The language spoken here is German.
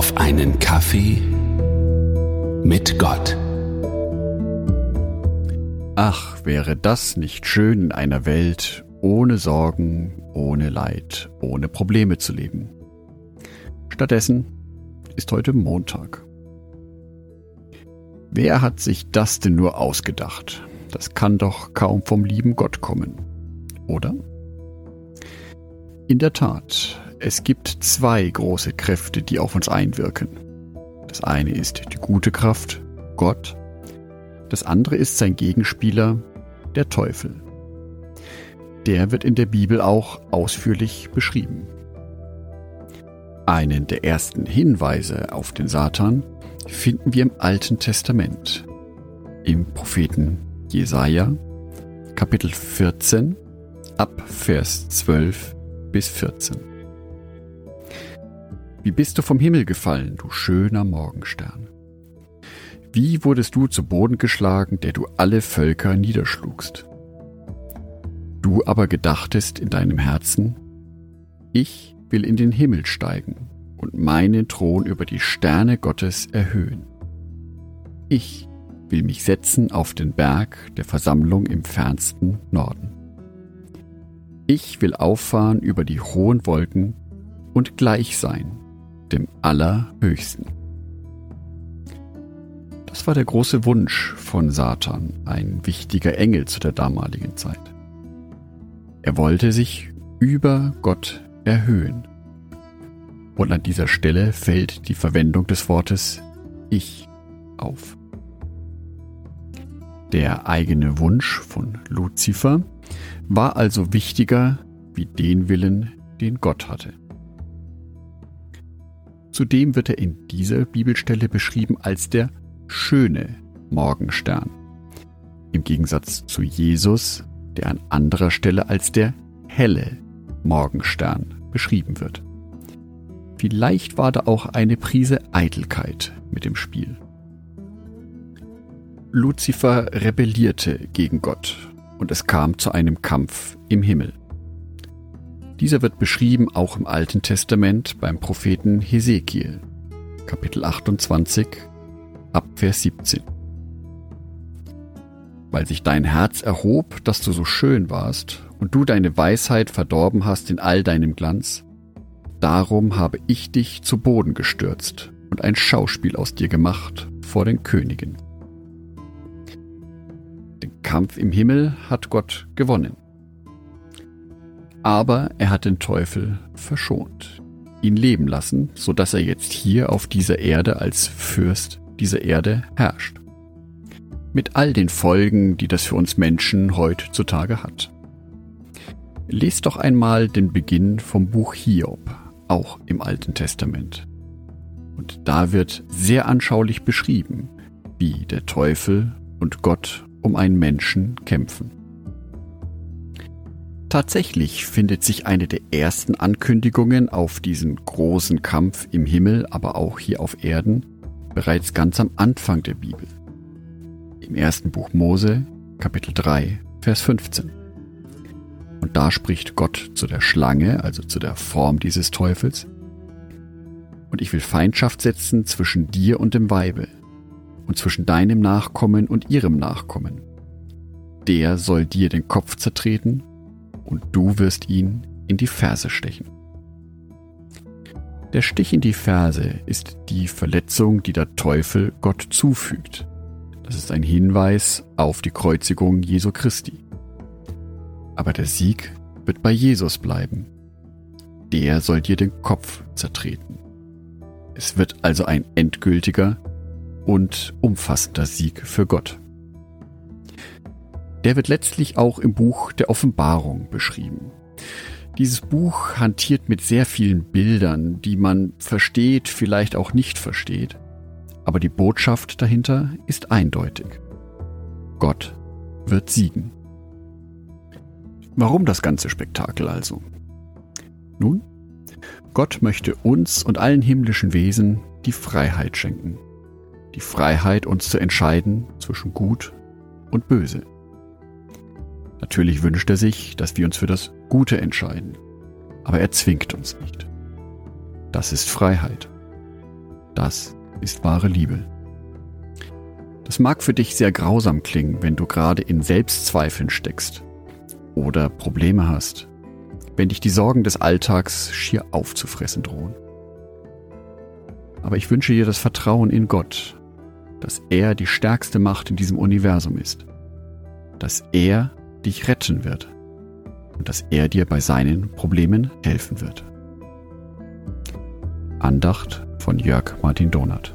auf einen Kaffee mit Gott. Ach, wäre das nicht schön in einer Welt ohne Sorgen, ohne Leid, ohne Probleme zu leben. Stattdessen ist heute Montag. Wer hat sich das denn nur ausgedacht? Das kann doch kaum vom lieben Gott kommen, oder? In der Tat, es gibt zwei große Kräfte, die auf uns einwirken. Das eine ist die gute Kraft, Gott. Das andere ist sein Gegenspieler, der Teufel. Der wird in der Bibel auch ausführlich beschrieben. Einen der ersten Hinweise auf den Satan finden wir im Alten Testament, im Propheten Jesaja, Kapitel 14, ab Vers 12 bis 14. Wie bist du vom Himmel gefallen, du schöner Morgenstern? Wie wurdest du zu Boden geschlagen, der du alle Völker niederschlugst? Du aber gedachtest in deinem Herzen, ich will in den Himmel steigen und meinen Thron über die Sterne Gottes erhöhen. Ich will mich setzen auf den Berg der Versammlung im fernsten Norden. Ich will auffahren über die hohen Wolken und gleich sein dem Allerhöchsten. Das war der große Wunsch von Satan, ein wichtiger Engel zu der damaligen Zeit. Er wollte sich über Gott erhöhen. Und an dieser Stelle fällt die Verwendung des Wortes Ich auf. Der eigene Wunsch von Luzifer war also wichtiger wie den Willen, den Gott hatte. Zudem wird er in dieser Bibelstelle beschrieben als der schöne Morgenstern. Im Gegensatz zu Jesus, der an anderer Stelle als der helle Morgenstern beschrieben wird. Vielleicht war da auch eine Prise Eitelkeit mit dem Spiel. Luzifer rebellierte gegen Gott und es kam zu einem Kampf im Himmel. Dieser wird beschrieben auch im Alten Testament beim Propheten Hesekiel, Kapitel 28, ab Vers 17. Weil sich dein Herz erhob, dass du so schön warst, und du deine Weisheit verdorben hast in all deinem Glanz, darum habe ich dich zu Boden gestürzt und ein Schauspiel aus dir gemacht vor den Königen. Kampf im Himmel hat Gott gewonnen. Aber er hat den Teufel verschont, ihn leben lassen, so dass er jetzt hier auf dieser Erde als Fürst dieser Erde herrscht. Mit all den Folgen, die das für uns Menschen heutzutage hat. Lest doch einmal den Beginn vom Buch Hiob, auch im Alten Testament. Und da wird sehr anschaulich beschrieben, wie der Teufel und Gott um einen Menschen kämpfen. Tatsächlich findet sich eine der ersten Ankündigungen auf diesen großen Kampf im Himmel, aber auch hier auf Erden, bereits ganz am Anfang der Bibel. Im ersten Buch Mose, Kapitel 3, Vers 15. Und da spricht Gott zu der Schlange, also zu der Form dieses Teufels. Und ich will Feindschaft setzen zwischen dir und dem Weibe und zwischen deinem Nachkommen und ihrem Nachkommen. Der soll dir den Kopf zertreten und du wirst ihn in die Ferse stechen. Der Stich in die Ferse ist die Verletzung, die der Teufel Gott zufügt. Das ist ein Hinweis auf die Kreuzigung Jesu Christi. Aber der Sieg wird bei Jesus bleiben. Der soll dir den Kopf zertreten. Es wird also ein endgültiger und umfassender Sieg für Gott der wird letztlich auch im Buch der Offenbarung beschrieben. Dieses Buch hantiert mit sehr vielen Bildern, die man versteht, vielleicht auch nicht versteht. Aber die Botschaft dahinter ist eindeutig. Gott wird siegen. Warum das ganze Spektakel also? Nun, Gott möchte uns und allen himmlischen Wesen die Freiheit schenken. Die Freiheit, uns zu entscheiden zwischen Gut und Böse. Natürlich wünscht er sich, dass wir uns für das Gute entscheiden, aber er zwingt uns nicht. Das ist Freiheit. Das ist wahre Liebe. Das mag für dich sehr grausam klingen, wenn du gerade in Selbstzweifeln steckst oder Probleme hast, wenn dich die Sorgen des Alltags schier aufzufressen drohen. Aber ich wünsche dir das Vertrauen in Gott, dass er die stärkste Macht in diesem Universum ist, dass er dich retten wird und dass er dir bei seinen Problemen helfen wird. Andacht von Jörg Martin Donath.